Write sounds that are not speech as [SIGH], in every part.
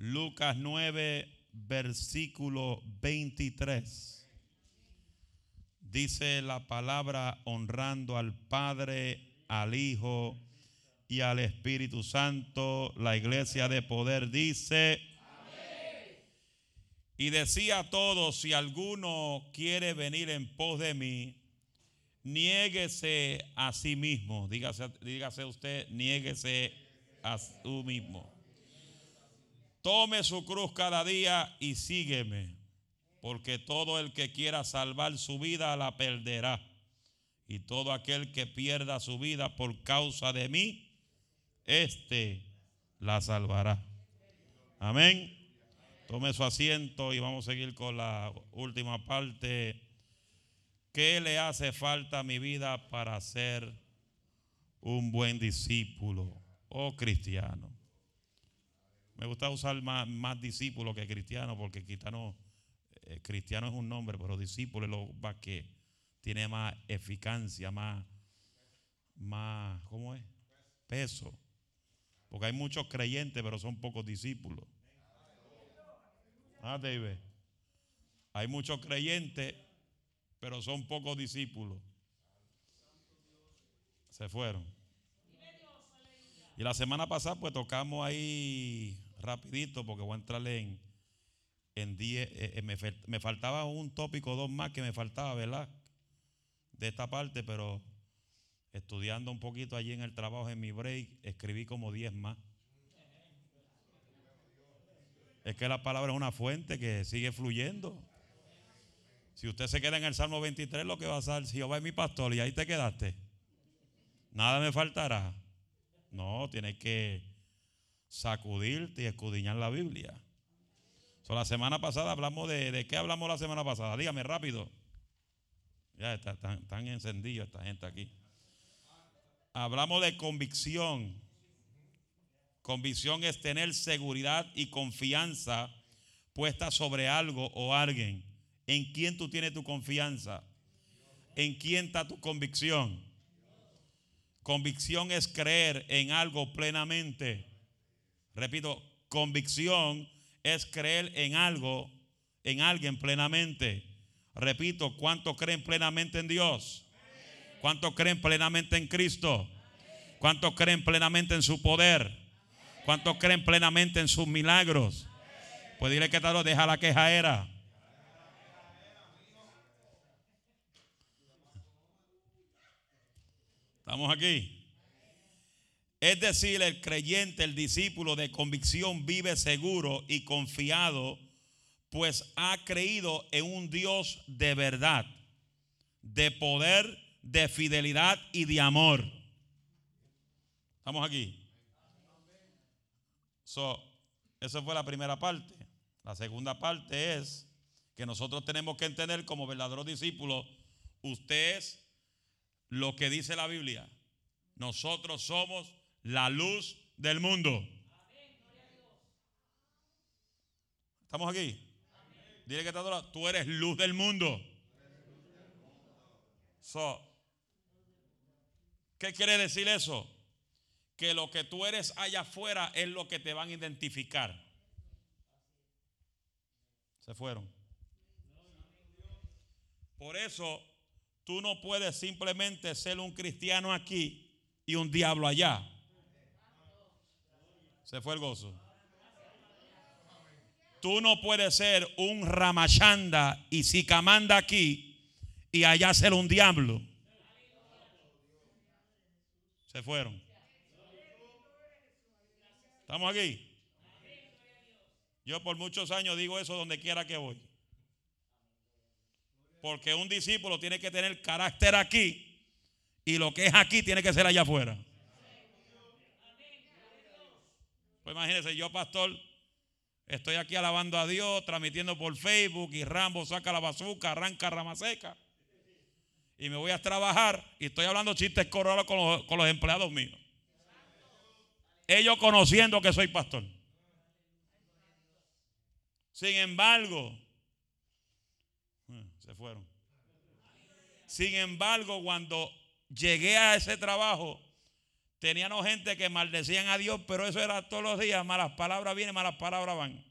Lucas 9, versículo 23. Dice la palabra honrando al Padre, al Hijo y al Espíritu Santo. La iglesia de poder dice... Y decía a todos, si alguno quiere venir en pos de mí, niéguese a sí mismo. Dígase, dígase usted, niéguese a sí mismo. Tome su cruz cada día y sígueme, porque todo el que quiera salvar su vida la perderá. Y todo aquel que pierda su vida por causa de mí, éste la salvará. Amén. Tome su asiento y vamos a seguir con la última parte. ¿Qué le hace falta a mi vida para ser un buen discípulo o cristiano? Me gusta usar más, más discípulo que cristiano porque cristiano, eh, cristiano es un nombre, pero discípulo es lo que tiene más eficacia, más, más, ¿cómo es? Peso. Porque hay muchos creyentes, pero son pocos discípulos. Ah, David. Hay muchos creyentes, pero son pocos discípulos. Se fueron. Y la semana pasada pues tocamos ahí rapidito porque voy a entrarle en, en 10. Eh, eh, me, me, faltaba un tópico, dos más que me faltaba, ¿verdad? De esta parte, pero estudiando un poquito allí en el trabajo, en mi break, escribí como 10 más. Es que la palabra es una fuente que sigue fluyendo. Si usted se queda en el Salmo 23, lo que va a ser, si Jehová es mi pastor y ahí te quedaste, nada me faltará. No, tienes que sacudirte y escudriñar la Biblia. la semana pasada hablamos de, de qué hablamos la semana pasada. Dígame rápido. Ya está tan encendido esta gente aquí. Hablamos de convicción. Convicción es tener seguridad y confianza puesta sobre algo o alguien. ¿En quién tú tienes tu confianza? ¿En quién está tu convicción? Convicción es creer en algo plenamente. Repito, convicción es creer en algo, en alguien plenamente. Repito, ¿cuántos creen plenamente en Dios? ¿Cuántos creen plenamente en Cristo? ¿Cuántos creen plenamente en su poder? ¿Cuántos creen plenamente en sus milagros? Pues dile que tal deja la queja era. Estamos aquí. Es decir, el creyente, el discípulo de convicción vive seguro y confiado, pues ha creído en un Dios de verdad, de poder, de fidelidad y de amor. Estamos aquí. So, esa fue la primera parte. La segunda parte es que nosotros tenemos que entender como verdaderos discípulos, usted es lo que dice la Biblia. Nosotros somos la luz del mundo. ¿Estamos aquí? Dile que tú eres luz del mundo. ¿Qué quiere decir eso? que lo que tú eres allá afuera es lo que te van a identificar. Se fueron. Por eso tú no puedes simplemente ser un cristiano aquí y un diablo allá. Se fue el gozo. Tú no puedes ser un ramachanda y sicamanda aquí y allá ser un diablo. Se fueron. ¿Estamos aquí? Yo por muchos años digo eso donde quiera que voy. Porque un discípulo tiene que tener carácter aquí y lo que es aquí tiene que ser allá afuera. Pues imagínense, yo pastor, estoy aquí alabando a Dios, transmitiendo por Facebook y Rambo saca la bazuca, arranca rama seca. Y me voy a trabajar y estoy hablando chistes corrales con con los empleados míos. Ellos conociendo que soy pastor. Sin embargo, eh, se fueron. Sin embargo, cuando llegué a ese trabajo, Teníamos gente que maldecían a Dios, pero eso era todos los días. Malas palabras vienen, malas palabras van.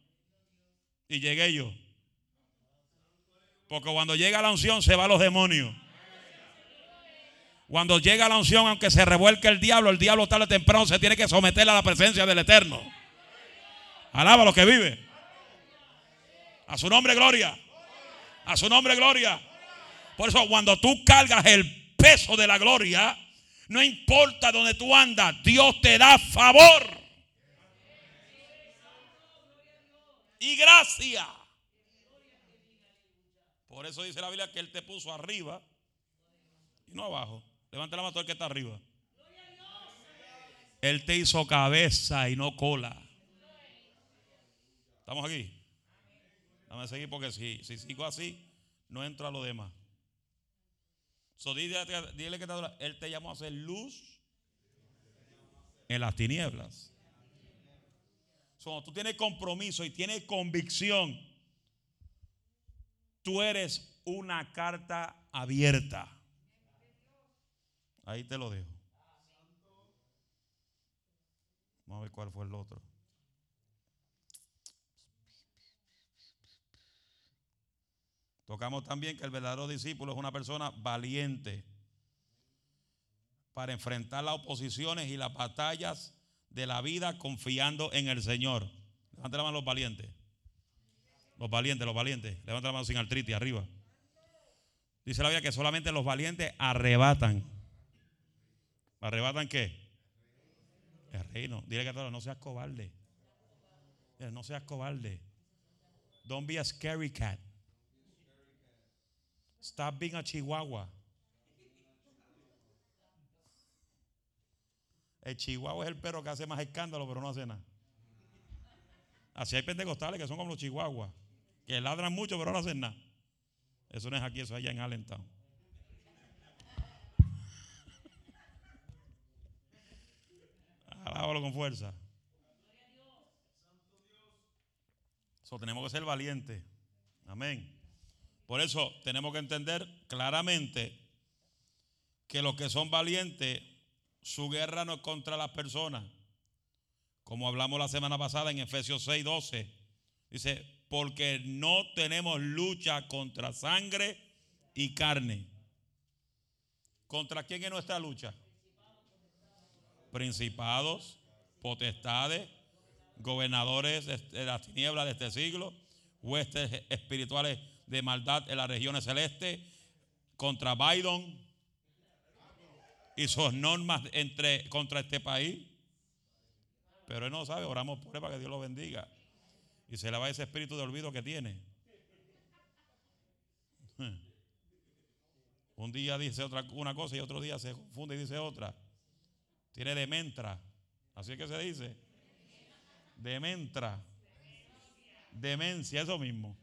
Y llegué yo. Porque cuando llega la unción se van los demonios. Cuando llega la unción, aunque se revuelque el diablo, el diablo tarde o temprano se tiene que someter a la presencia del Eterno. Alaba lo que vive. A su nombre, gloria. A su nombre, gloria. Por eso, cuando tú cargas el peso de la gloria, no importa donde tú andas, Dios te da favor. Y gracia. Por eso dice la Biblia que Él te puso arriba y no abajo. Levanta la mano el que está arriba. Él te hizo cabeza y no cola. ¿Estamos aquí? Dame seguir porque si, si sigo así, no entro a lo demás. So, dile, que Él te llamó a hacer luz en las tinieblas. So, tú tienes compromiso y tienes convicción. Tú eres una carta abierta. Ahí te lo dejo. Vamos a ver cuál fue el otro. Tocamos también que el verdadero discípulo es una persona valiente para enfrentar las oposiciones y las batallas de la vida confiando en el Señor. Levanta la mano los valientes. Los valientes, los valientes. Levanta la mano sin artritis arriba. Dice la Biblia que solamente los valientes arrebatan. ¿Arrebatan qué? El reino. Dile que todo, no seas cobarde. No seas cobarde. Don't be a scary cat. Stop being a chihuahua. El chihuahua es el perro que hace más escándalo, pero no hace nada. Así hay pentecostales que son como los chihuahuas, que ladran mucho, pero no hacen nada. Eso no es aquí, eso es allá en Allentown. Alábalo con fuerza. Eso tenemos que ser valientes. Amén. Por eso tenemos que entender claramente que los que son valientes, su guerra no es contra las personas. Como hablamos la semana pasada en Efesios 6, 12. Dice, porque no tenemos lucha contra sangre y carne. ¿Contra quién es nuestra lucha? principados, potestades, gobernadores de las tinieblas de este siglo, huestes espirituales de maldad en las regiones celestes, contra Biden y sus normas entre, contra este país. Pero él no sabe, oramos por él para que Dios lo bendiga. Y se le va ese espíritu de olvido que tiene. [LAUGHS] Un día dice otra, una cosa y otro día se confunde y dice otra. Tiene dementra. Así es que se dice. Dementra. Demencia, eso mismo.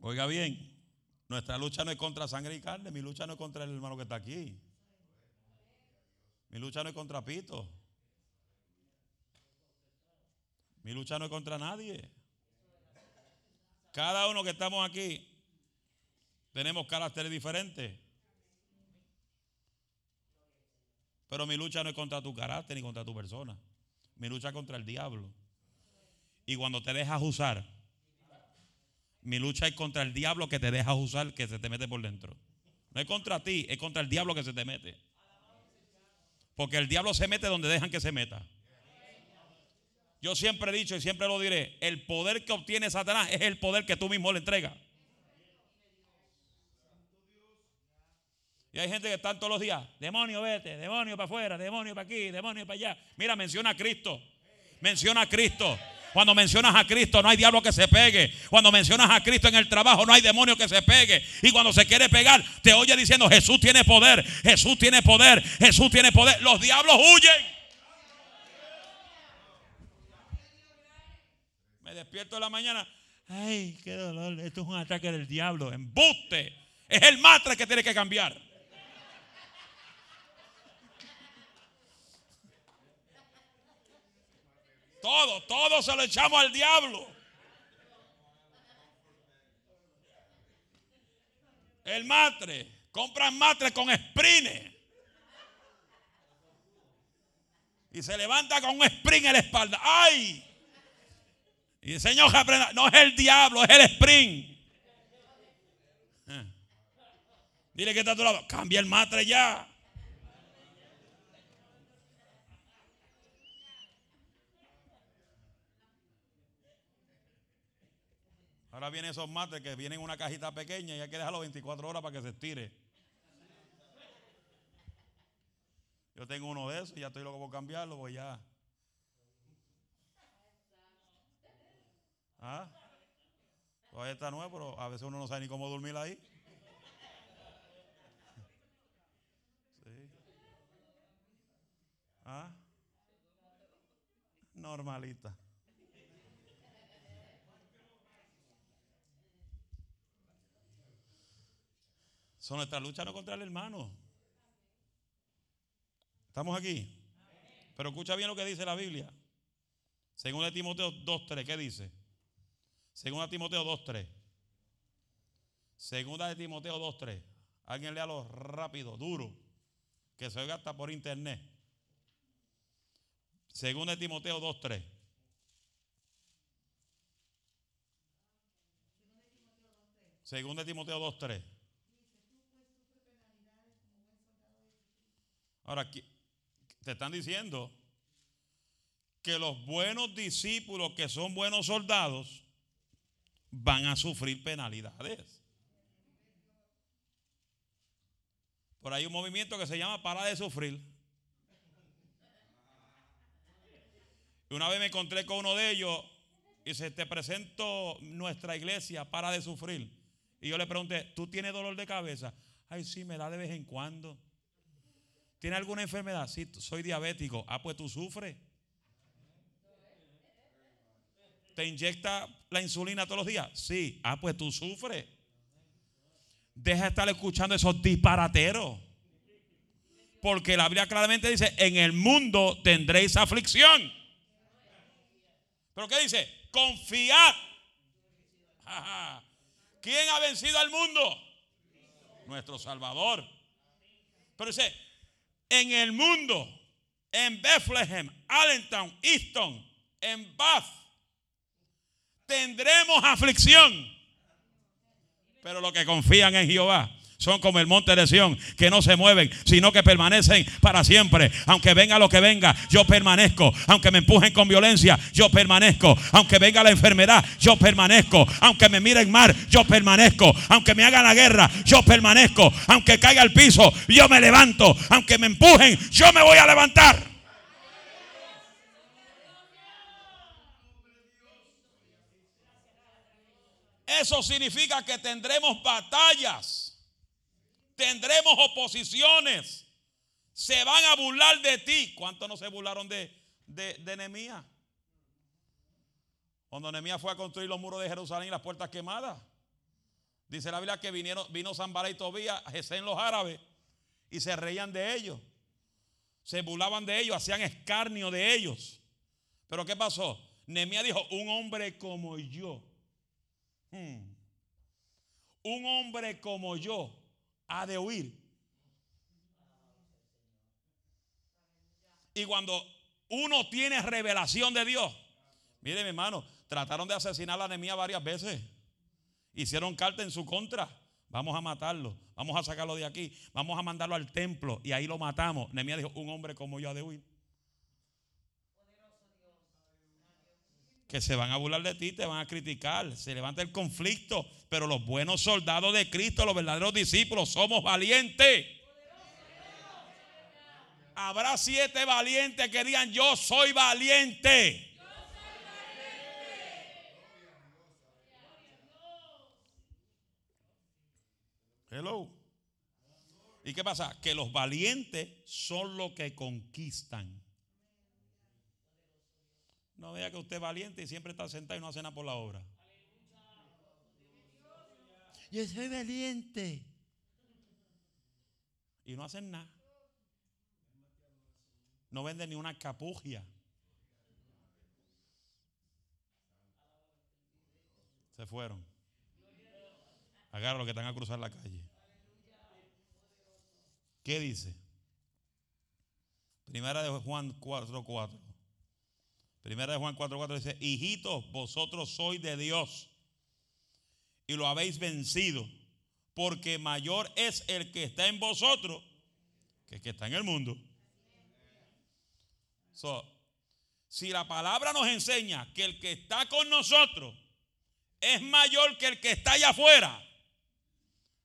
Oiga bien, nuestra lucha no es contra sangre y carne, mi lucha no es contra el hermano que está aquí. Mi lucha no es contra Pito. Mi lucha no es contra nadie. Cada uno que estamos aquí tenemos caracteres diferentes. Pero mi lucha no es contra tu carácter ni contra tu persona. Mi lucha es contra el diablo. Y cuando te dejas usar, mi lucha es contra el diablo que te dejas usar, que se te mete por dentro. No es contra ti, es contra el diablo que se te mete. Porque el diablo se mete donde dejan que se meta. Yo siempre he dicho y siempre lo diré, el poder que obtiene Satanás es el poder que tú mismo le entregas. Y hay gente que está todos los días, demonio, vete, demonio para afuera, demonio para aquí, demonio para allá. Mira, menciona a Cristo. Menciona a Cristo. Cuando mencionas a Cristo no hay diablo que se pegue. Cuando mencionas a Cristo en el trabajo no hay demonio que se pegue. Y cuando se quiere pegar te oye diciendo Jesús tiene poder, Jesús tiene poder, Jesús tiene poder. Los diablos huyen. Me despierto en la mañana. Ay, qué dolor. Esto es un ataque del diablo. Embuste. Es el matre que tiene que cambiar. Todo, todo se lo echamos al diablo. El matre, compran matres con sprines. Y se levanta con un sprint en la espalda. ¡Ay! Y el Señor aprenda. No es el diablo, es el sprint. Dile que está a tu lado. Cambia el matre ya. Ahora vienen esos mates que vienen en una cajita pequeña y hay que dejarlo 24 horas para que se estire. Yo tengo uno de esos y ya estoy loco por cambiarlo, voy ya. ¿Ah? Todavía está nuevo, pero a veces uno no sabe ni cómo dormir ahí. Sí. ¿Ah? Normalita. Son nuestra lucha no contra el hermano. ¿Estamos aquí? Pero escucha bien lo que dice la Biblia. Según de Timoteo 2.3, ¿qué dice? Según de Timoteo 2.3. Segunda de Timoteo 2.3. Alguien léalo rápido, duro, que se oiga hasta por internet. Según de Timoteo 2.3. Según de Timoteo 2.3. Ahora, te están diciendo que los buenos discípulos que son buenos soldados van a sufrir penalidades. Por ahí un movimiento que se llama para de sufrir. Una vez me encontré con uno de ellos y se te presento nuestra iglesia para de sufrir. Y yo le pregunté, ¿tú tienes dolor de cabeza? Ay, sí, me da de vez en cuando. ¿Tiene alguna enfermedad? Sí, soy diabético. Ah, pues tú sufres. ¿Te inyecta la insulina todos los días? Sí. Ah, pues tú sufres. Deja de estar escuchando esos disparateros. Porque la Biblia claramente dice, en el mundo tendréis aflicción. ¿Pero qué dice? Confiad. [LAUGHS] ¿Quién ha vencido al mundo? Nuestro Salvador. Pero dice, en el mundo, en Bethlehem, Allentown, Easton, en Bath, tendremos aflicción. Pero los que confían en Jehová son como el monte de Sión, que no se mueven, sino que permanecen para siempre. Aunque venga lo que venga, yo permanezco. Aunque me empujen con violencia, yo permanezco. Aunque venga la enfermedad, yo permanezco. Aunque me miren mal, yo permanezco. Aunque me hagan la guerra, yo permanezco. Aunque caiga al piso, yo me levanto. Aunque me empujen, yo me voy a levantar. Eso significa que tendremos batallas tendremos oposiciones. Se van a burlar de ti. ¿Cuántos no se burlaron de, de, Cuando Nehemías fue a construir los muros de Jerusalén y las puertas quemadas. Dice la Biblia que vinieron, vino Zambara y Tobías, en los árabes, y se reían de ellos. Se burlaban de ellos, hacían escarnio de ellos. Pero ¿qué pasó? Nehemías dijo, un hombre como yo. Hmm. Un hombre como yo ha de huir. Y cuando uno tiene revelación de Dios, mire mi hermano, trataron de asesinar a Nehemías varias veces. Hicieron carta en su contra. Vamos a matarlo, vamos a sacarlo de aquí, vamos a mandarlo al templo y ahí lo matamos. Nehemías dijo, un hombre como yo ha de huir. Que se van a burlar de ti, te van a criticar, se levanta el conflicto, pero los buenos soldados de Cristo, los verdaderos discípulos, somos valientes. Habrá siete valientes que digan, yo soy valiente. Hello. ¿Y qué pasa? Que los valientes son los que conquistan. No vea que usted es valiente y siempre está sentado y no hace nada por la obra. Yo soy valiente. Y no hacen nada. No venden ni una capugia. Se fueron. Agarra los que están a cruzar la calle. ¿Qué dice? Primera de Juan 4:4. Primera de Juan 4:4 dice, hijitos, vosotros sois de Dios y lo habéis vencido, porque mayor es el que está en vosotros que el que está en el mundo. si la palabra nos enseña que el que está con nosotros es mayor que el que está allá afuera,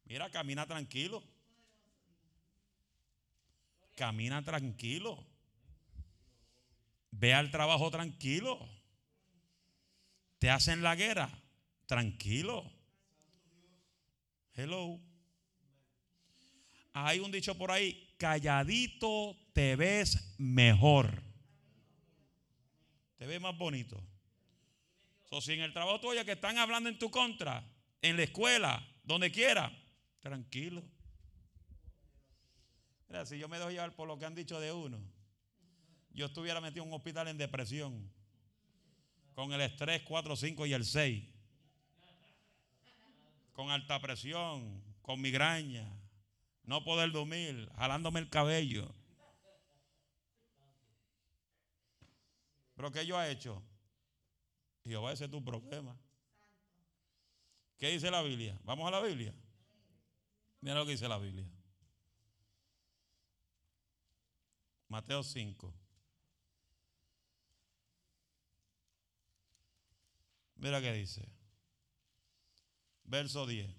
mira, camina tranquilo. Camina tranquilo. Ve al trabajo tranquilo. Te hacen la guerra tranquilo. Hello. Hay un dicho por ahí, calladito te ves mejor. Te ves más bonito. O si en el trabajo tuyo que están hablando en tu contra, en la escuela, donde quiera, tranquilo. Mira, si yo me dejo llevar por lo que han dicho de uno, yo estuviera metido en un hospital en depresión, con el estrés 4, 5 y el 6, con alta presión, con migraña, no poder dormir, jalándome el cabello. Pero ¿qué yo he hecho? Jehová, ese es tu problema. ¿Qué dice la Biblia? Vamos a la Biblia. Mira lo que dice la Biblia. Mateo 5. Mira qué dice. Verso 10.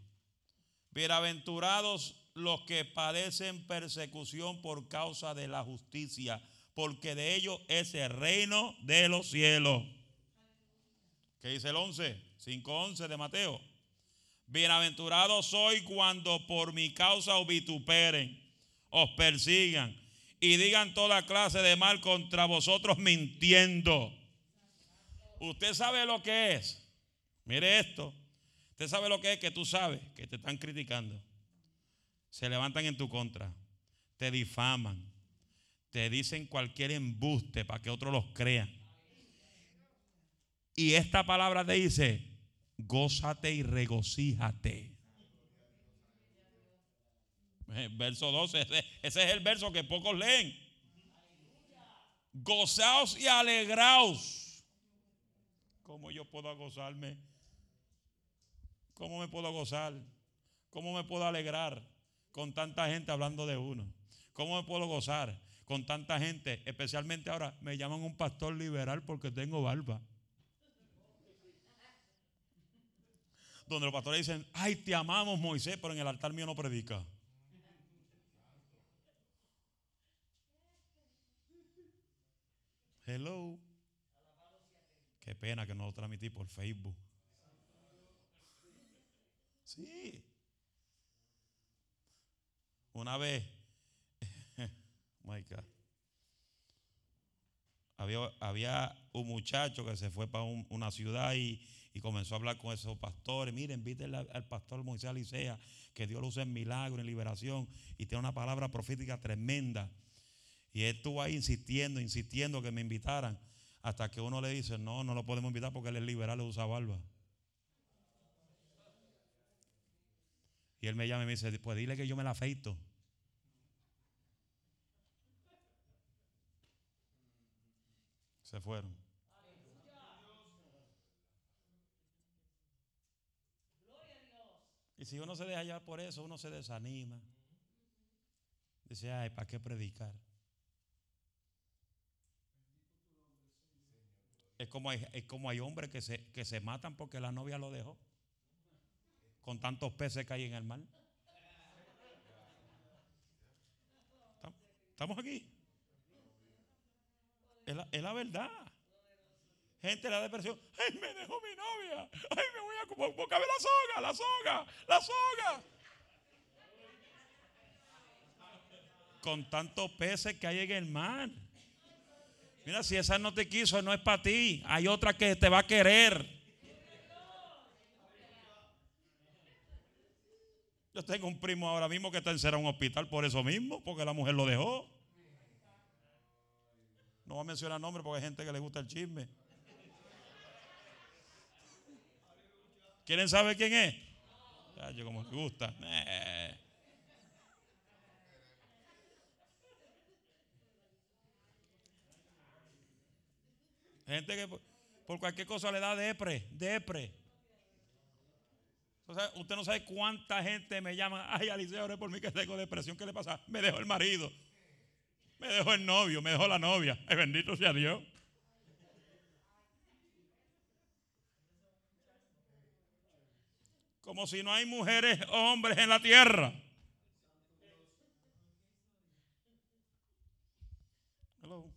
Bienaventurados los que padecen persecución por causa de la justicia, porque de ellos es el reino de los cielos. ¿Qué dice el 11? 5.11 de Mateo. Bienaventurado soy cuando por mi causa os vituperen, os persigan y digan toda clase de mal contra vosotros mintiendo. Usted sabe lo que es. Mire esto. Usted sabe lo que es que tú sabes que te están criticando. Se levantan en tu contra. Te difaman. Te dicen cualquier embuste para que otros los crean. Y esta palabra te dice, gózate y regocíjate. Eh, verso 12, ese, es el verso que pocos leen. Gozaos y alegraos. ¿Cómo yo puedo gozarme? ¿Cómo me puedo gozar? ¿Cómo me puedo alegrar con tanta gente hablando de uno? ¿Cómo me puedo gozar con tanta gente? Especialmente ahora me llaman un pastor liberal porque tengo barba. donde los pastores dicen, ay, te amamos Moisés, pero en el altar mío no predica. Hello. Qué pena que no lo transmití por Facebook. Sí. Una vez, [LAUGHS] my había, había, un muchacho que se fue para una ciudad y, y comenzó a hablar con esos pastores. Miren, invítenle al, pastor Moisés Alicea, que Dios lo usa en milagro, en liberación, y tiene una palabra profética tremenda. Y él estuvo ahí insistiendo, insistiendo que me invitaran, hasta que uno le dice, no, no lo podemos invitar porque él es liberal, le usa barba. Y él me llama y me dice, pues dile que yo me la afeito. Se fueron. Y si uno se deja llevar por eso, uno se desanima. Dice, ay, ¿para qué predicar? Es como hay, es como hay hombres que se, que se matan porque la novia lo dejó. Con tantos peces que hay en el mar. ¿Estamos aquí? Es la, es la verdad. Gente la depresión. ¡Ay, me dejó mi novia! ¡Ay, me voy a buscar la soga! ¡La soga! ¡La soga! Con tantos peces que hay en el mar. Mira, si esa no te quiso, no es para ti. Hay otra que te va a querer. Yo tengo un primo ahora mismo que está encerrado en un hospital por eso mismo, porque la mujer lo dejó. No voy a mencionar nombres porque hay gente que le gusta el chisme. ¿Quieren saber quién es? yo como me gusta. Gente que por, cualquier cosa le da depre, depre. O usted no sabe cuánta gente me llama, [LAUGHS] ay, Alicia, ore por mí que tengo depresión, ¿qué le pasa? Me dejó el marido, me dejó el novio, me dejó la novia. Ay, bendito sea Dios. Como si no hay mujeres o hombres en la tierra. Hello.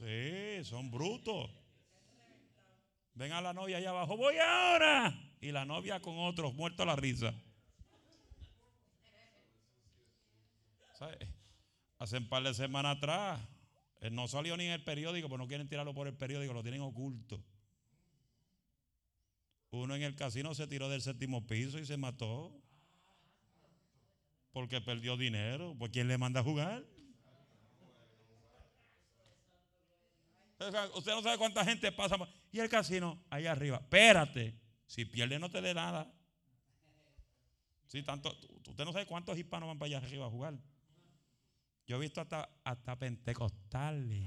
Sí, son brutos. Ven a la novia allá abajo, voy ahora. Y la novia con otros, muerto a la risa. ¿Sabe? Hace un par de semanas atrás, él no salió ni en el periódico, pues no quieren tirarlo por el periódico, lo tienen oculto. Uno en el casino se tiró del séptimo piso y se mató. Porque perdió dinero. ¿Pues quién le manda a jugar? Usted no sabe cuánta gente pasa. Y el casino, ahí arriba. Espérate. Si pierde, no te dé nada. Sí, tanto, usted no sabe cuántos hispanos van para allá arriba a jugar. Yo he visto hasta, hasta pentecostales.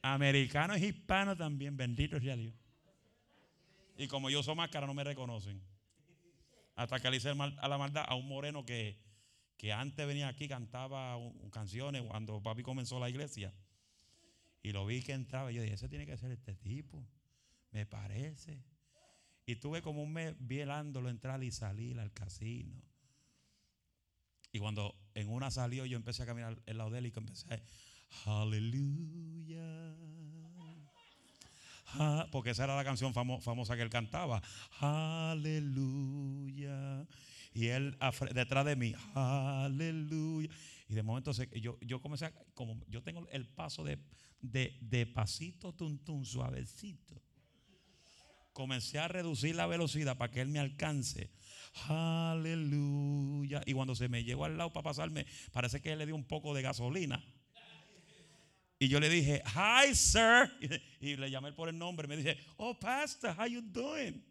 Americanos y hispanos también. Bendito sea Dios. Y como yo soy máscara, no me reconocen. Hasta que le hice a la maldad a un moreno que, que antes venía aquí, cantaba canciones cuando papi comenzó la iglesia. Y lo vi que entraba. Y yo dije, ese tiene que ser este tipo. Me parece. Y tuve como un mes vielándolo entrar y salir al casino. Y cuando en una salió, yo empecé a caminar el lado de él y empecé a aleluya. Porque esa era la canción famosa que él cantaba. Aleluya. Y él detrás de mí, aleluya. Y de momento yo, yo comencé, a, como yo tengo el paso de, de, pasito, tuntun, suavecito. Comencé a reducir la velocidad para que él me alcance. Aleluya. Y cuando se me llegó al lado para pasarme, parece que él le dio un poco de gasolina. Y yo le dije, hi, sir. [LAUGHS] Y, le llamé por el nombre. Me dije, oh, pastor, how you doing?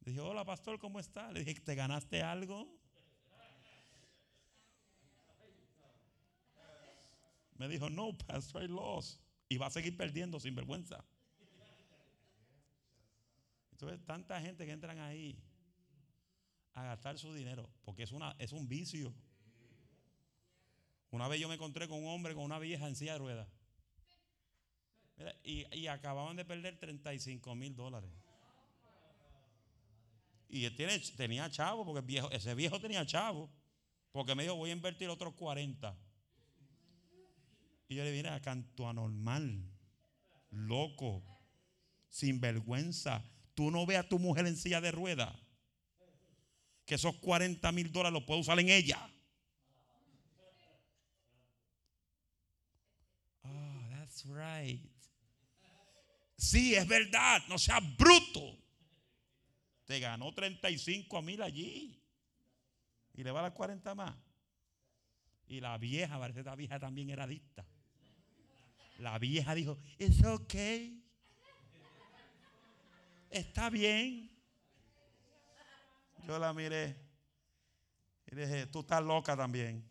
Le dije, hola, pastor, ¿cómo está? Le dije, ¿te ganaste algo? Me dijo, no, pastor, I lost. Y va a seguir perdiendo sin vergüenza. Entonces, tanta gente que entran ahí a gastar su dinero, porque es, una, es un vicio. Una vez yo me encontré con un hombre con una vieja en silla de ruedas. y, acababan de perder 35 mil dólares. Y él tiene, tenía chavo, porque ese viejo tenía chavo. Porque me dijo, voy a invertir otros 40. Y yo le dije, a canto anormal, loco, sin vergüenza. Tú no ves a tu mujer en silla de ruedas. Que esos 40 mil dólares los puedo usar en ella. That's right. Sí, es verdad. No seas bruto. Te ganó 35 mil allí. Y le va a dar 40 más. Y la vieja, parece que la vieja también era adicta. La vieja dijo, it's okay. Está bien. Yo la miré y dije, tú estás loca también.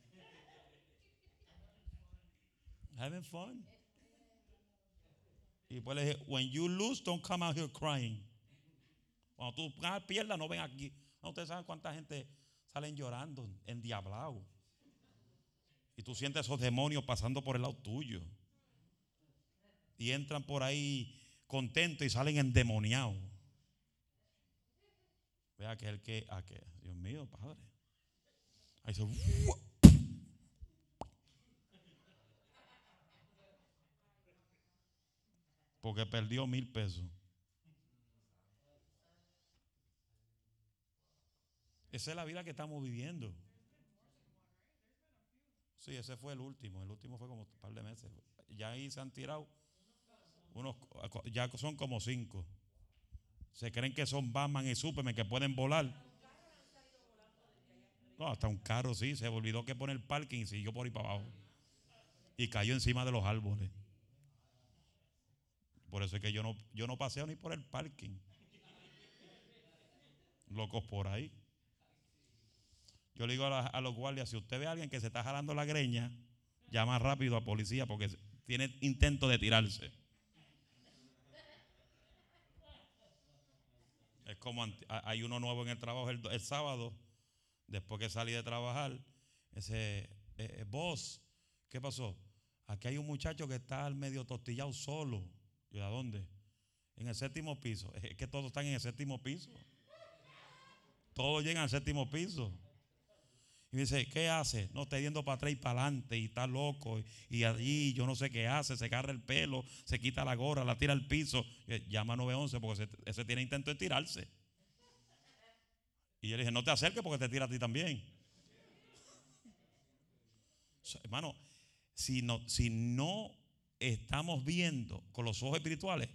Having fun. Y después le dije, when you lose, don't come out here crying. Cuando tú pierdas, no ven aquí. No, ustedes saben cuánta gente salen llorando, endiablado. Y tú sientes esos demonios pasando por el lado tuyo. Y entran por ahí contentos y salen endemoniados. Vea que el que, Dios mío, Padre. Ahí se, porque perdió mil pesos. Esa es la vida que estamos viviendo. Sí, ese fue el último. El último fue como un par de meses. Ya ahí se han tirado unos, ya son como cinco. Se creen que son Batman y Superman que pueden volar. No, hasta un carro sí. Se olvidó que pone el parking y siguió por ahí para abajo. Y cayó encima de los árboles. Por eso es que yo no, yo no paseo ni por el parking. Locos por ahí. Yo le digo a, a los guardias, si usted ve a alguien que se está jalando la greña, llama rápido a policía porque tiene intento de tirarse. Como hay uno nuevo en el trabajo el, el sábado, después que salí de trabajar, ese eh, eh, boss, ¿qué pasó? Aquí hay un muchacho que está al medio tostillado solo. ¿Y a dónde? En el séptimo piso. Es que todos están en el séptimo piso. Todos llegan al séptimo piso. Y me dice, ¿qué hace? No, está yendo para atrás y para adelante y está loco. Y, allí yo no sé qué hace, se agarra el pelo, se quita la gorra, la tira al piso. Y llama 911 porque ese, tiene intento de tirarse. Y yo le dije, no te acerques porque te tira a ti también. Hermano, si no, si no estamos viendo con los ojos espirituales,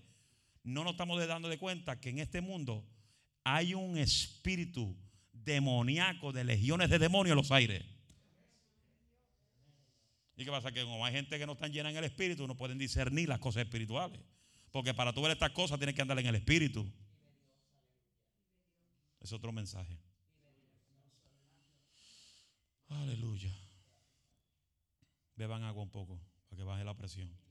no nos estamos dando de cuenta que en este mundo hay un espíritu demoníaco de legiones de demonios en los aires. ¿Y qué pasa? Que como hay gente que no están llena en el espíritu, no pueden discernir las cosas espirituales. Porque para tú ver estas cosas tienes que andar en el espíritu. Es otro mensaje. Aleluya. Beban agua un poco para que baje la presión.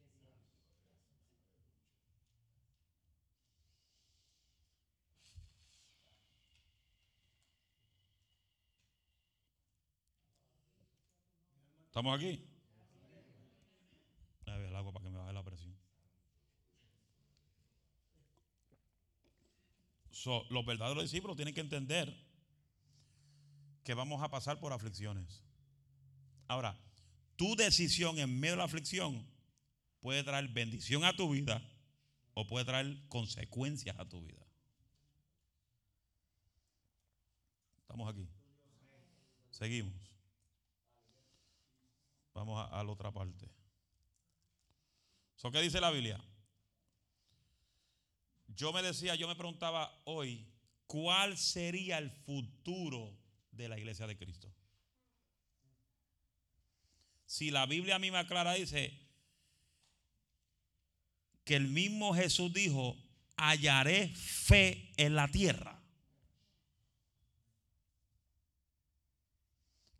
¿Estamos aquí? A ver el agua para que me baje la presión. Los verdaderos discípulos tienen que entender que vamos a pasar por aflicciones. Ahora, tu decisión en medio de la aflicción puede traer bendición a tu vida o puede traer consecuencias a tu vida. Estamos aquí. Seguimos. Vamos a, la otra parte. So, ¿Qué dice la Biblia? Yo me decía, yo me preguntaba hoy, ¿cuál sería el futuro de la iglesia de Cristo? Si la Biblia a mí me aclara, dice que el mismo Jesús dijo, hallaré fe en la tierra.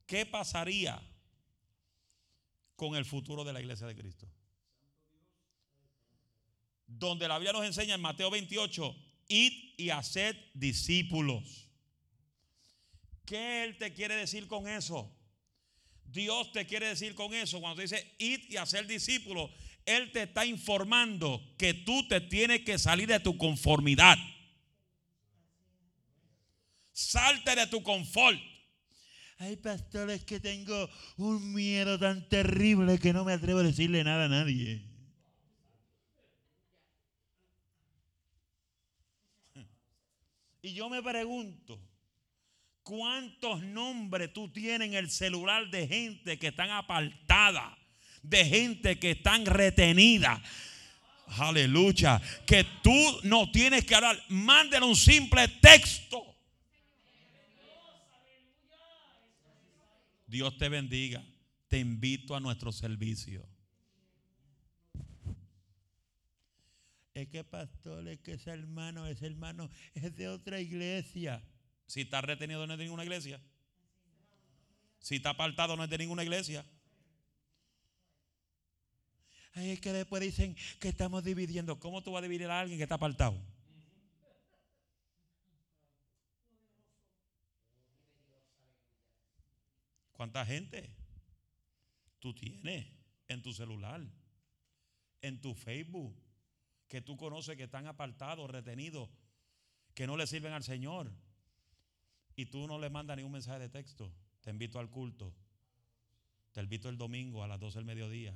¿Qué pasaría con el futuro de la iglesia de Cristo? Donde la Biblia nos enseña en Mateo 28, id y haced discípulos. ¿Qué Él te quiere decir con eso? Dios te quiere decir con eso. Cuando dice id y hacer discípulos, Él te está informando que tú te tienes que salir de tu conformidad. Salte de tu confort. Ay, pastor, es que tengo un miedo tan terrible que no me atrevo a decirle nada a nadie. Y yo me pregunto, ¿cuántos nombres tú tienes en el celular de gente que están apartada? De gente que están retenida. Aleluya. Que tú no tienes que hablar. Mándale un simple texto. Dios te bendiga. Te invito a nuestro servicio. Es que pastor, es que ese hermano, ese hermano es de otra iglesia. Si está retenido no es de ninguna iglesia. Si está apartado no es de ninguna iglesia. Ay, es que después dicen que estamos dividiendo. ¿Cómo tú vas a dividir a alguien que está apartado? ¿Cuánta gente tú tienes en tu celular, en tu Facebook, que tú conoces que están apartados, retenidos, que no le sirven al Señor? Y tú no le mandas ni un mensaje de texto. Te invito al culto. Te invito el domingo a las 12 del mediodía.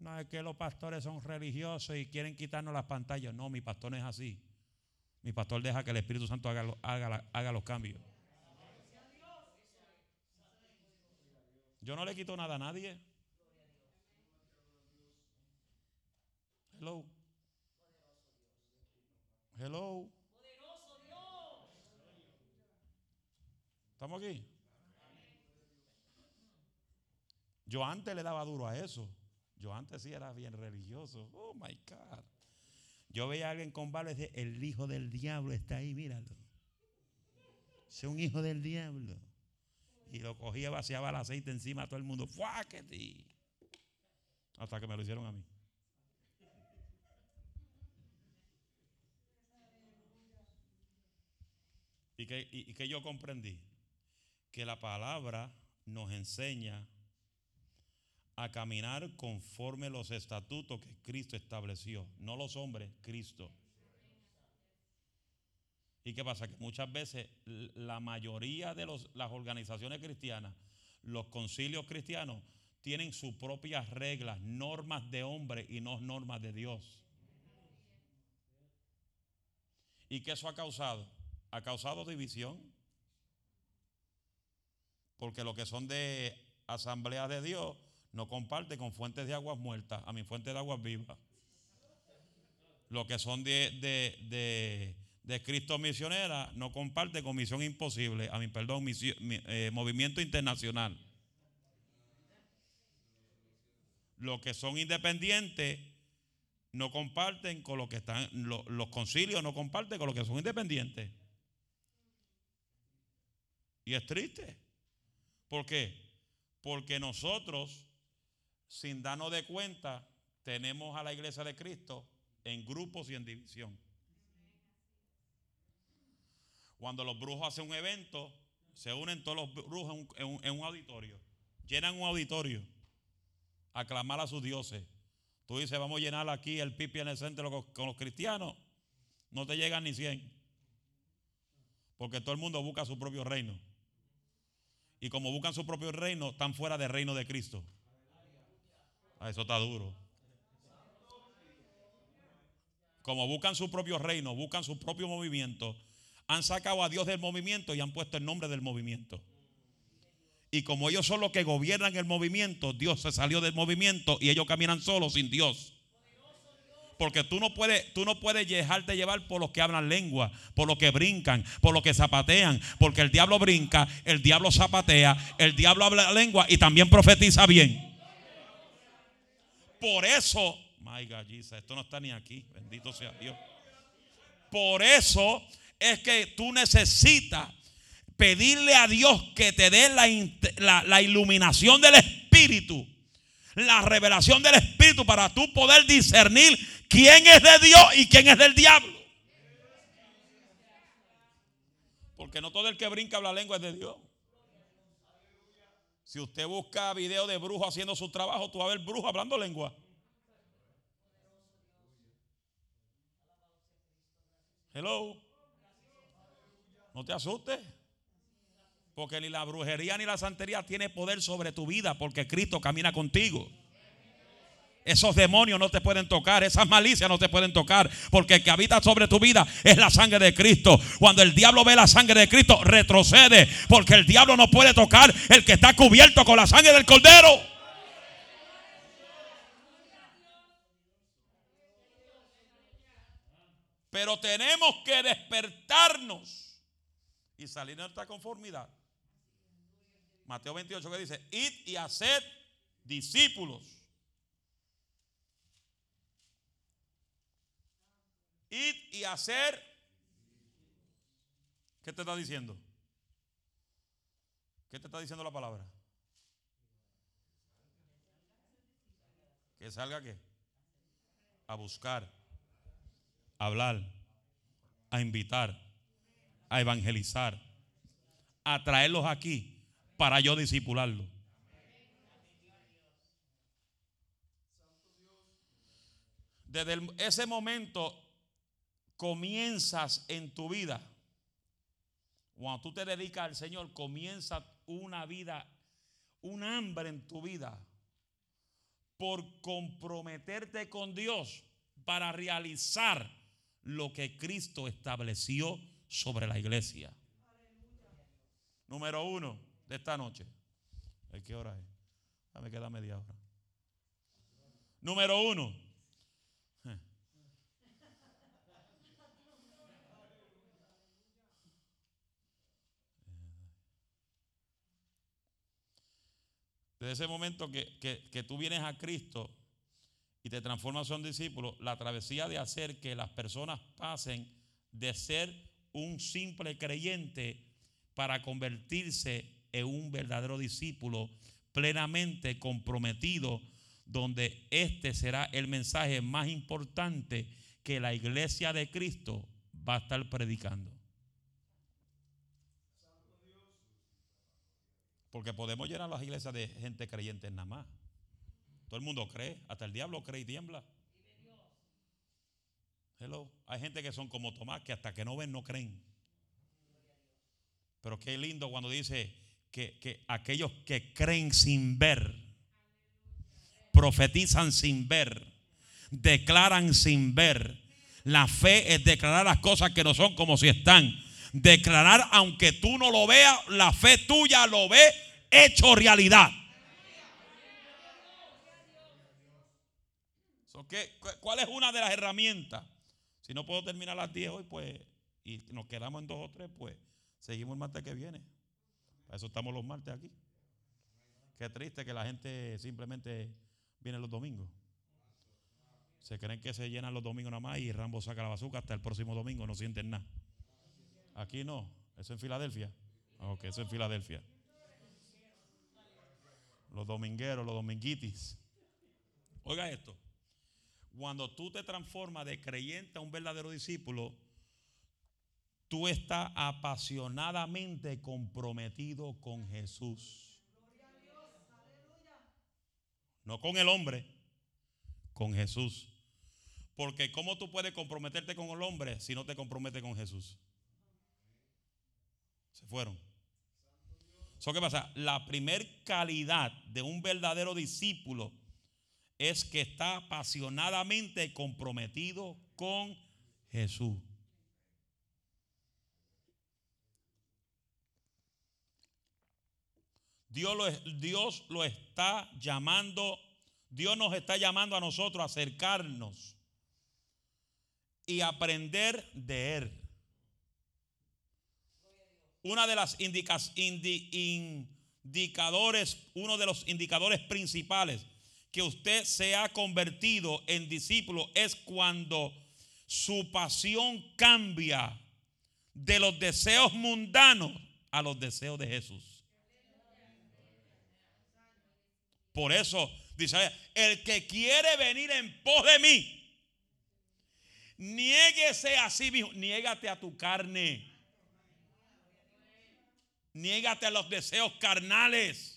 No es que los pastores son religiosos y quieren quitarnos las pantallas. No, mi pastor no es así. Mi pastor deja que el Espíritu Santo haga, haga los cambios. Yo no le quito nada a nadie. Hello. Hello. ¿Estamos aquí? Yo antes le daba duro a eso. Yo antes sí era bien religioso. Oh my God. Yo veía a alguien con barba y decía, el hijo del diablo está ahí, míralo. Es un hijo del diablo. Y lo cogía, vaciaba el aceite encima a todo el mundo. ¡Fuáquete! Hasta que me lo hicieron a mí. ¿Y que, y que yo comprendí? Que la palabra nos enseña a caminar conforme los estatutos que Cristo estableció. No los hombres, Cristo. ¿Y qué pasa? Que muchas veces la mayoría de las organizaciones cristianas, los concilios cristianos, tienen sus propias reglas, normas de hombre y no normas de Dios. ¿Y qué eso ha causado? Ha causado división. Porque los que son de asamblea de Dios no comparten con fuentes de aguas muertas, a mi fuente de aguas vivas. Los que son de Cristo misionera no comparte con Misión Imposible, a mi perdón, eh, Movimiento Internacional. Los que son independientes no comparten con los que están, los concilios no comparten con los que son independientes. Y es triste. ¿Por qué? Porque nosotros, sin darnos de cuenta, tenemos a la iglesia de Cristo en grupos y en división. Cuando los brujos hacen un evento, se unen todos los brujos en un, auditorio. Llenan un auditorio a clamar a sus dioses. Tú dices, vamos a llenar aquí el pipi en el centro con los cristianos. No te llegan ni 100. Porque todo el mundo busca su propio reino. Y como buscan su propio reino, están fuera del reino de Cristo. Ah, eso está duro. Como buscan su propio reino, buscan su propio movimiento, han sacado a Dios del movimiento y han puesto el nombre del movimiento. Y como ellos son los que gobiernan el movimiento, Dios se salió del movimiento y ellos caminan solos sin Dios. Porque tú no puedes, tú no puedes dejarte llevar por los que hablan lengua, por los que brincan, por los que zapatean. Porque el diablo brinca, el diablo zapatea, el diablo habla lengua y también profetiza bien. Por eso, my God, esto no está ni aquí, bendito sea Dios. Por eso es que tú necesitas pedirle a Dios que te dé la, iluminación del Espíritu, la revelación del Espíritu para tú poder discernir quién es de Dios y quién es del diablo. Porque no todo el que brinca habla lengua es de Dios. Si usted busca video de brujo haciendo su trabajo, tú vas a ver brujo hablando lengua. Hello. No te asustes. Porque ni la brujería ni la santería tiene poder sobre tu vida porque Cristo camina contigo. Esos demonios no te pueden tocar, esas malicias no te pueden tocar, porque el que habita sobre tu vida es la sangre de Cristo. Cuando el diablo ve la sangre de Cristo, retrocede, porque el diablo no puede tocar el que está cubierto con la sangre del cordero. Pero tenemos que despertarnos y salir de nuestra conformidad. Mateo 28 que dice, id y haced discípulos. Id y hacer. ¿Qué te está diciendo? ¿Qué te está diciendo la palabra? Que salga qué? A buscar, a hablar, a invitar a evangelizar, a traerlos aquí para yo disipularlos. Desde ese momento comienzas en tu vida. Cuando tú te dedicas al Señor, comienza una vida, un hambre en tu vida por comprometerte con Dios para realizar lo que Cristo estableció sobre la iglesia. Número uno de esta noche. qué hora es? Ya me queda media hora. Número uno. Desde ese momento que, que, tú vienes a Cristo y te transformas en discípulo, la travesía de hacer que las personas pasen de ser un simple creyente para convertirse en un verdadero discípulo plenamente comprometido, donde este será el mensaje más importante que la iglesia de Cristo va a estar predicando. Porque podemos llenar las iglesias de gente creyente nada más. Todo el mundo cree, hasta el diablo cree y tiembla. Hay gente que son como Tomás, que hasta que no ven no creen. Pero qué lindo cuando dice que, que aquellos que creen sin ver, profetizan sin ver, declaran sin ver. La fe es declarar las cosas que no son como si están. Declarar, aunque tú no lo veas, la fe tuya lo ve hecho realidad. So, ¿qué- cu- ¿Cuál es una de las herramientas? Si no puedo terminar las 10 hoy, pues, y nos quedamos en dos o tres, pues, seguimos el martes que viene. Para eso estamos los martes aquí. Qué triste que la gente simplemente viene los domingos. Se creen que se llenan los domingos nada más y Rambo saca la bazooka hasta el próximo domingo, no sienten nada. Aquí no, eso en Filadelfia. Ok, eso en Filadelfia. Los domingueros, los dominguitis. Oiga esto. Cuando tú te transformas de creyente a un verdadero discípulo, tú estás apasionadamente comprometido con Jesús. No con el hombre, con Jesús. Porque ¿cómo tú puedes comprometerte con el hombre si no te comprometes con Jesús? Se fueron. ¿So qué pasa? La primer calidad de un verdadero discípulo es que está apasionadamente comprometido con Jesús. Dios lo, Dios lo está llamando, Dios nos está llamando a nosotros a acercarnos y aprender de Él. Una de las indicadores, uno de los indicadores principales que usted se ha convertido en discípulo es cuando su pasión cambia de los deseos mundanos a los deseos de Jesús. Por eso dice, el que quiere venir en pos de mí, niéguese a sí mismo, niégate a tu carne. Niégate a los deseos carnales.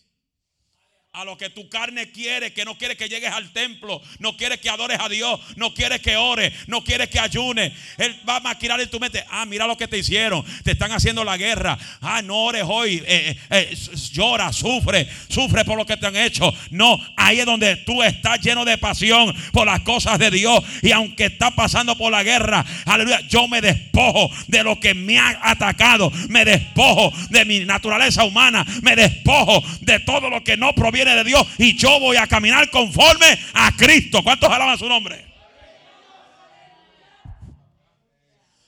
A lo que tu carne quiere, que no quiere que llegues al templo, no quiere que adores a Dios, no quiere que ores, no quiere que ayunes. Él va a maquinar en tu mente, ah, mira lo que te hicieron, te están haciendo la guerra. Ah, no ores hoy, eh, eh, eh, llora, sufre, sufre por lo que te han hecho. No, ahí es donde tú estás lleno de pasión por las cosas de Dios. Y aunque estás pasando por la guerra, aleluya, yo me despojo de lo que me ha atacado, me despojo de mi naturaleza humana, me despojo de todo lo que no proviene de Dios y yo voy a caminar conforme a Cristo. ¿Cuántos alaban su nombre?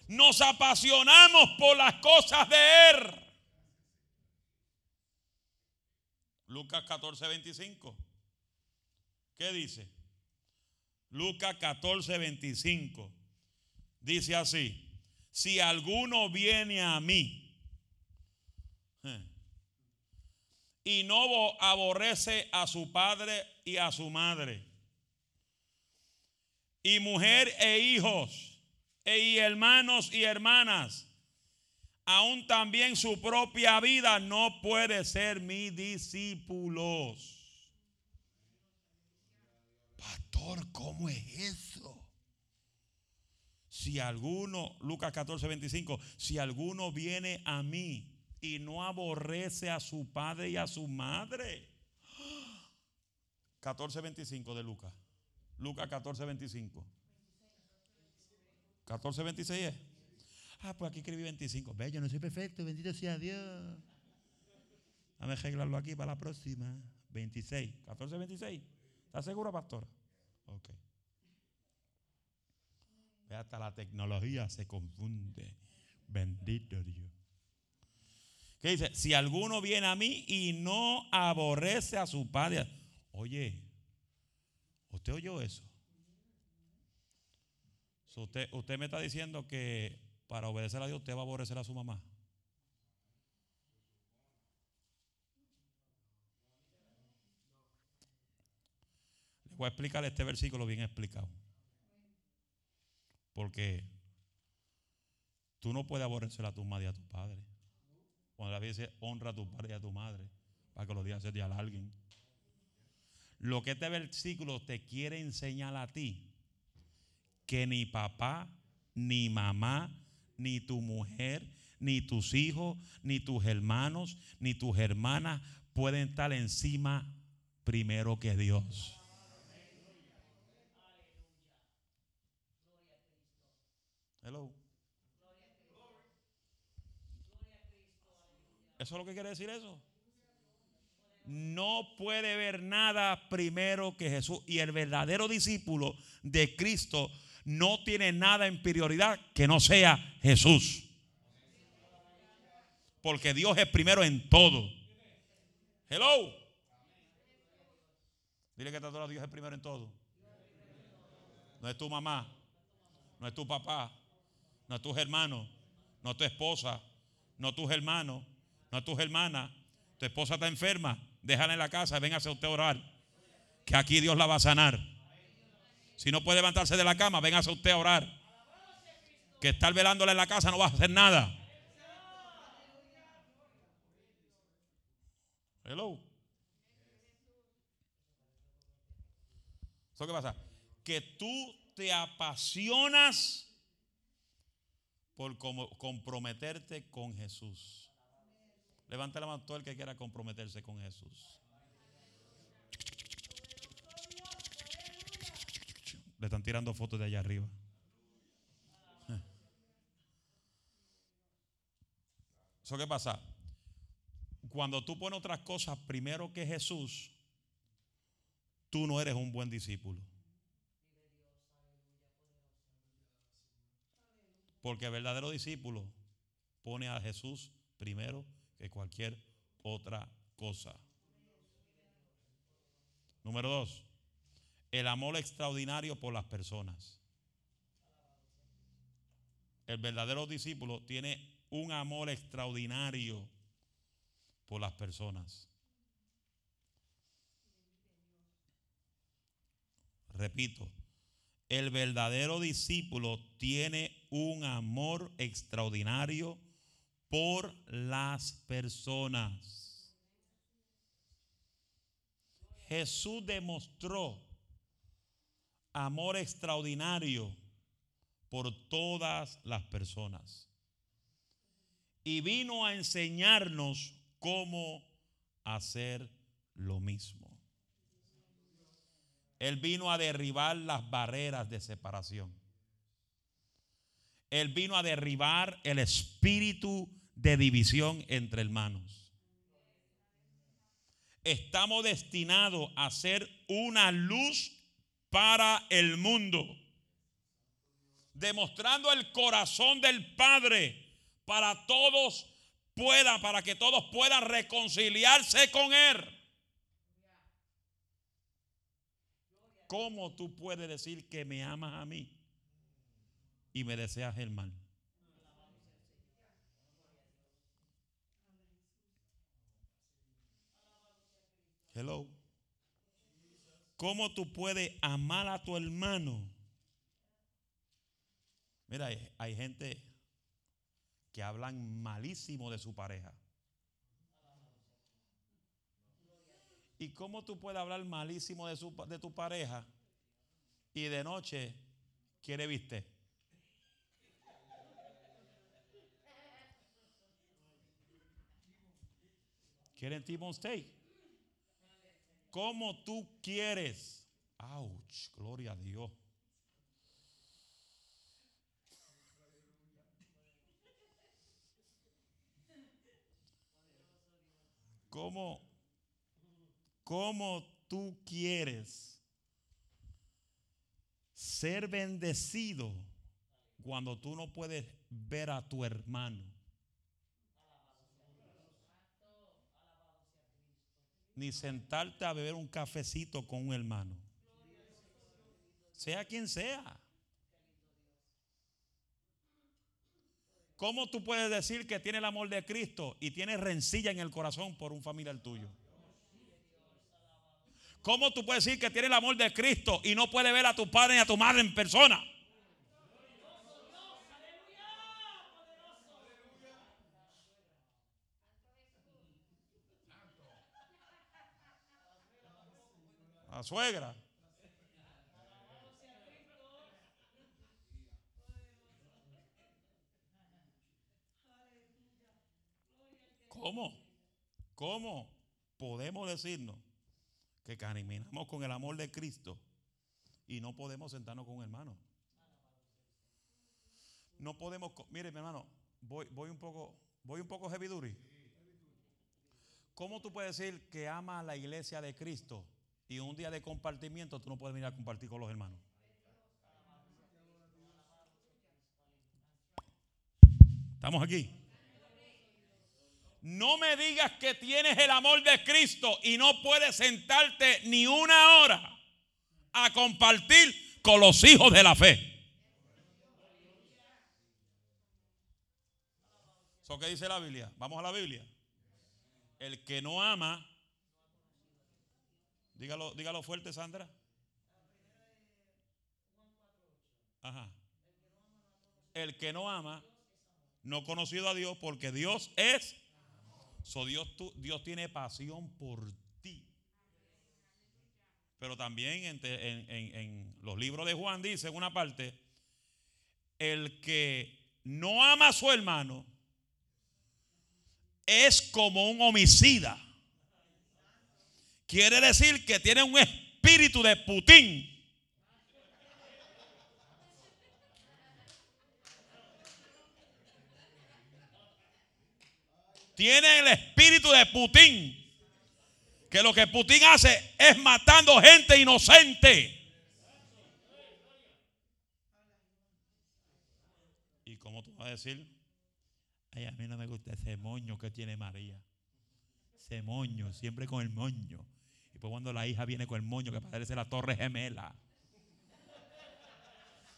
Nos apasionamos por las cosas de Él. Lucas 14, 25. ¿Qué dice? Lucas 14, 25. Dice así, si alguno viene a mí eh, y no bo- aborrece a su padre y a su madre, y mujer e hijos, e y hermanos y hermanas, aún también su propia vida no puede ser mi discípulos. Pastor, ¿cómo es eso? Si alguno, Lucas 14, 25, si alguno viene a mí y no aborrece a su padre y a su madre. 14, 25 de Lucas. Lucas 14, 25. 14, 26 es. Ah, pues aquí escribí 25. Ve, yo no soy perfecto, bendito sea Dios. Dame arreglarlo aquí para la próxima. 26. 14, 26. ¿Estás seguro, pastor? Ok. Ve, hasta la tecnología se confunde. Bendito Dios. Dice? Si alguno viene a mí y no aborrece a su padre. Oye, ¿usted oyó eso? Usted, usted me está diciendo que para obedecer a Dios usted va a aborrecer a su mamá. Le voy a explicar este versículo bien explicado. Porque tú no puedes aborrecer a tu madre y a tu padre. Cuando la Biblia dice honra a tu padre y a tu madre, para que los días se te alarguen. Lo que este versículo te quiere enseñar a ti, que ni papá, ni mamá, ni tu mujer, ni tus hijos, ni tus hermanos, ni tus hermanas pueden estar encima primero que Dios. Hello. ¿Eso es lo que quiere decir eso? No puede ver nada primero que Jesús. Y el verdadero discípulo de Cristo no tiene nada en prioridad que no sea Jesús. Porque Dios es primero en todo. Hello. Dile que todo Dios es primero en todo. No es tu mamá, no es tu papá, no es tus hermanos, no es tu esposa, no tus hermanos, no es tus hermanas. Tu esposa está enferma, déjala en la casa, venga a usted a orar. Que aquí Dios la va a sanar. Si no puede levantarse de la cama, venga a usted a orar. Que estar velándola en la casa no va a hacer nada. Hello. ¿Eso qué pasa? Que tú te apasionas por comprometerte con Jesús. Levanta la mano todo el que quiera comprometerse con Jesús. Le están tirando fotos de allá arriba. ¿Eso qué pasa? Cuando tú pones otras cosas primero que Jesús, tú no eres un buen discípulo. Porque el verdadero discípulo pone a Jesús primero que cualquier otra cosa. Número dos, el amor extraordinario por las personas. El verdadero discípulo tiene un amor extraordinario por las personas. Repito, el verdadero discípulo tiene un amor extraordinario por las personas. Jesús demostró amor extraordinario por todas las personas. Y vino a enseñarnos cómo hacer lo mismo. Él vino a derribar las barreras de separación. Él vino a derribar el espíritu de división entre hermanos. Estamos destinados a ser una luz para el mundo, demostrando el corazón del Padre para todos pueda, para que todos puedan reconciliarse con Él. ¿Cómo tú puedes decir que me amas a mí y me deseas el mal? Hello. ¿Cómo tú puedes amar a tu hermano? Mira, hay, gente que hablan malísimo de su pareja. ¿Y cómo tú puedes hablar malísimo de, su, de tu pareja y de noche quiere viste? ¿Quieren Timon Steak? ¿Cómo tú quieres? ¡Auch! Gloria a Dios. ¿Cómo ¿Cómo tú quieres ser bendecido cuando tú no puedes ver a tu hermano? Ni sentarte a beber un cafecito con un hermano. Sea quien sea. ¿Cómo tú puedes decir que tiene el amor de Cristo y tienes rencilla en el corazón por un familiar tuyo? ¿Cómo tú puedes decir que tienes el amor de Cristo y no puedes ver a tu padre ni a tu madre en persona? La suegra. ¿Cómo? ¿Cómo podemos decirnos que caminamos con el amor de Cristo y no podemos sentarnos con un hermano? No podemos, mire mi hermano, voy, voy un poco, voy un poco heavy duty. ¿Cómo tú puedes decir que amas a la iglesia de Cristo y un día de compartimiento tú no puedes venir a compartir con los hermanos? ¿Estamos aquí? No me digas que tienes el amor de Cristo y no puedes sentarte ni una hora a compartir con los hijos de la fe. ¿Eso qué dice la Biblia? Vamos a la Biblia. El que no ama, dígalo, dígalo fuerte, Sandra. Ajá. El que no ama, no ha conocido a Dios porque Dios es. So Dios, tú- Dios tiene pasión por ti. Pero también en, en- en los libros de Juan dice en una parte, el que no ama a su hermano es como un homicida. Quiere decir que tiene un espíritu de Putin. Tiene el espíritu de Putin. Que lo que Putin hace es matando gente inocente. ¿Y cómo tú vas a decir? Ay, a mí no me gusta ese moño que tiene María. Ese moño, siempre con el moño. Y pues cuando la hija viene con el moño que parece la torre gemela.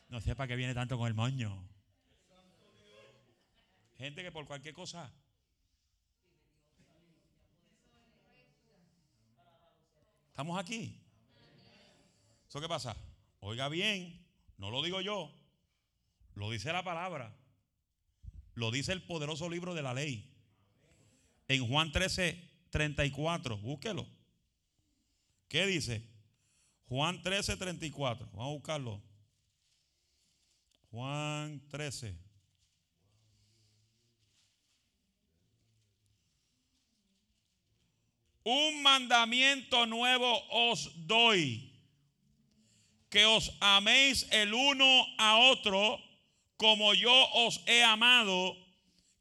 No sé para qué viene tanto con el moño. Gente que por cualquier cosa. ¿Estamos aquí? ¿Eso qué pasa? Oiga bien, no lo digo yo, lo dice la palabra. Lo dice el poderoso libro de la ley. En Juan 13, 34. Búsquelo. ¿Qué dice? Juan 13, 34. Vamos a buscarlo. Juan 13. Un mandamiento nuevo os doy. Que os améis el uno a otro como yo os he amado,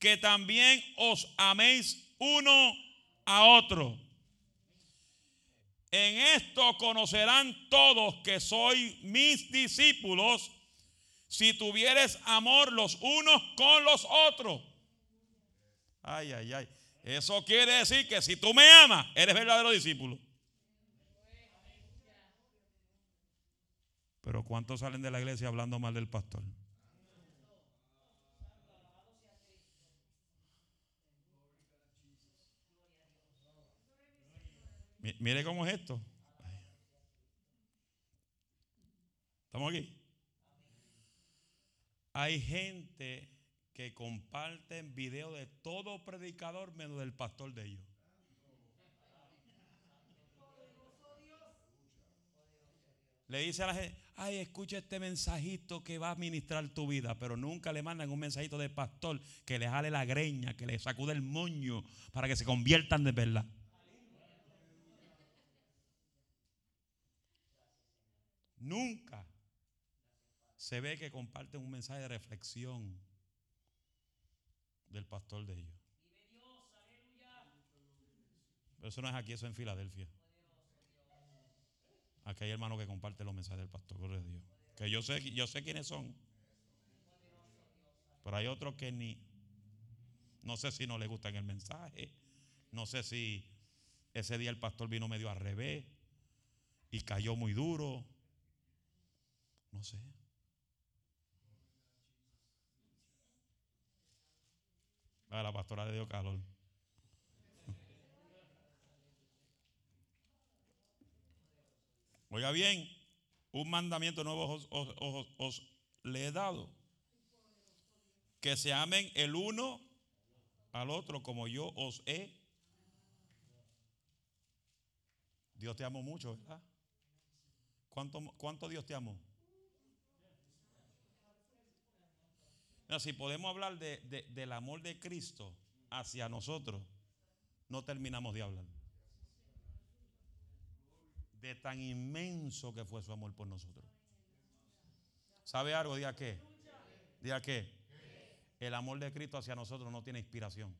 que también os améis uno a otro. En esto conocerán todos que sois mis discípulos, si tuvieres amor los unos con los otros. Ay, ay, ay. Eso quiere decir que si tú me amas, eres verdadero discípulo. Pero ¿cuántos salen de la iglesia hablando mal del pastor? Mire cómo es esto. ¿Estamos aquí? Hay gente que comparten videos de todo predicador menos del pastor de ellos. Le dice a la gente, ay, escucha este mensajito que va a ministrar tu vida, pero nunca le mandan un mensajito de pastor que le jale la greña, que le sacude el moño para que se conviertan de verdad. Nunca se ve que comparten un mensaje de reflexión del pastor de ellos. Pero eso no es aquí, eso es en Filadelfia. Aquí hay hermanos que comparten los mensajes del pastor, gloria a Dios. Que yo sé, yo sé quiénes son. Pero hay otros que ni, no sé si no les gustan el mensaje. No sé si ese día el pastor vino medio al revés y cayó muy duro. No sé. A la pastora le dio calor. [LAUGHS] Oiga bien, un mandamiento nuevo os le he dado. Que se amen el uno al otro como yo os he. Dios te amo mucho, ¿verdad? ¿Cuánto, cuánto Dios te amó? Mira, si podemos hablar de- de- del amor de Cristo hacia nosotros, no terminamos de hablar. De tan inmenso que fue su amor por nosotros. ¿Sabe algo? Diga qué. Diga qué. El amor de Cristo hacia nosotros no tiene inspiración.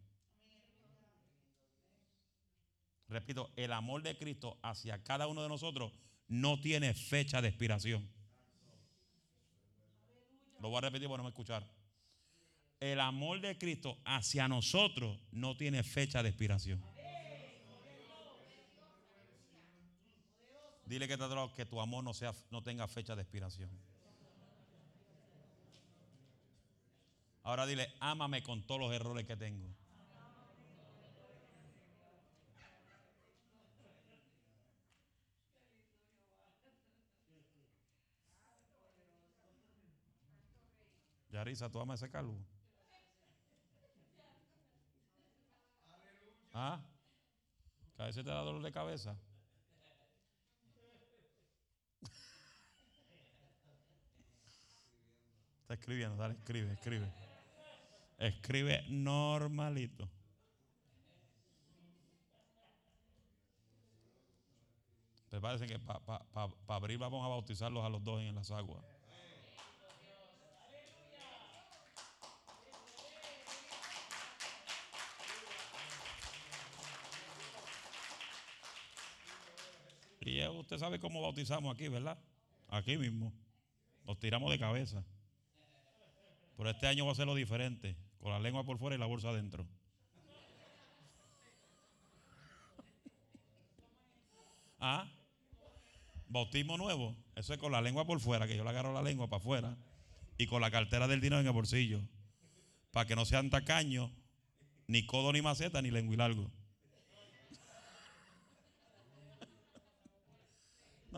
Repito, el amor de Cristo hacia cada uno de nosotros no tiene fecha de expiración. Lo voy a repetir para no me escuchar. El amor de Cristo hacia nosotros no tiene fecha de expiración. Dile que, te que tu amor no tenga fecha de expiración. Ahora dile, ámame con todos los errores que tengo. Yarisa, ¿tú amas ese calvo? ¿Ah? ¿Que a veces te da dolor de cabeza? Está escribiendo, dale, escribe, escribe. Escribe normalito. ¿Te parece que para abril vamos a bautizarlos a los dos en las aguas? Ya usted sabe cómo bautizamos aquí, ¿verdad? Aquí mismo. Nos tiramos de cabeza. Pero este año va a ser lo diferente. Con la lengua por fuera y la bolsa adentro. Ah, bautismo nuevo. Eso es con la lengua por fuera, que yo le agarro la lengua para afuera. Y con la cartera del dinero en el bolsillo. Para que no sean tacaños, ni codo ni maceta, ni lengua y largo.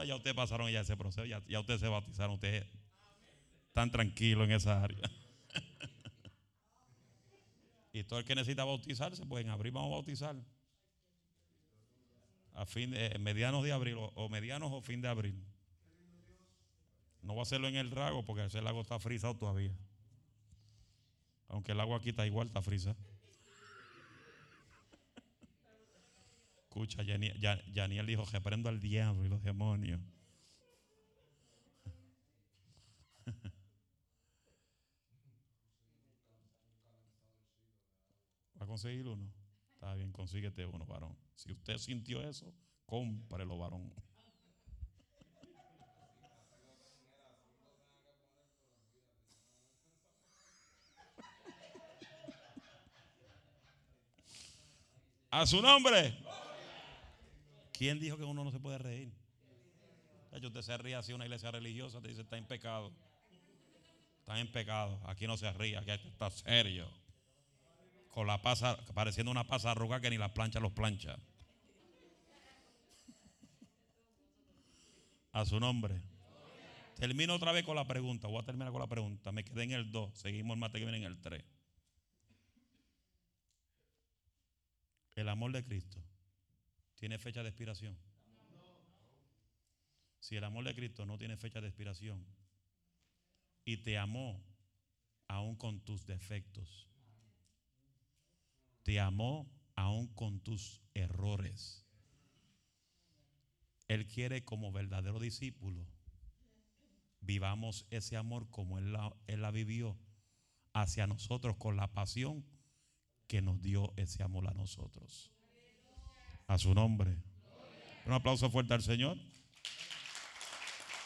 Ya ustedes pasaron ya ese proceso, ya, ustedes se bautizaron, ustedes están tranquilos en esa área. [LAUGHS] y todo el que necesita bautizarse, pues en abril vamos a bautizar. A fin de, medianos de abril, o, o medianos o fin de abril. No voy a hacerlo en el lago porque ese lago está frisado todavía. Aunque el agua aquí está igual, está frisa. Escucha, Yani- Ya- Yaniel dijo, reprendo al diablo y los demonios. [LAUGHS] ¿Va a conseguir uno? Está bien, consíguete uno, varón. Si usted sintió eso, cómprelo, varón. [LAUGHS] A su nombre. ¿Quién dijo que uno no se puede reír? De hecho, usted se ríe así una iglesia religiosa, te dice, está en pecado. Está en pecado. Aquí no se ríe, aquí está serio. Con la pasa, pareciendo una pasa arruga que ni la plancha los plancha. A su nombre. Termino otra vez con la pregunta. Voy a terminar con la pregunta. Me quedé en el 2. Seguimos el mate que viene en el 3. El amor de Cristo tiene fecha de expiración. Si el amor de Cristo no tiene fecha de expiración y te amó aún con tus defectos, te amó aún con tus errores. Él quiere como verdadero discípulo vivamos ese amor como Él la, Él la vivió hacia nosotros con la pasión que nos dio ese amor a nosotros. A su nombre. Un aplauso fuerte al Señor.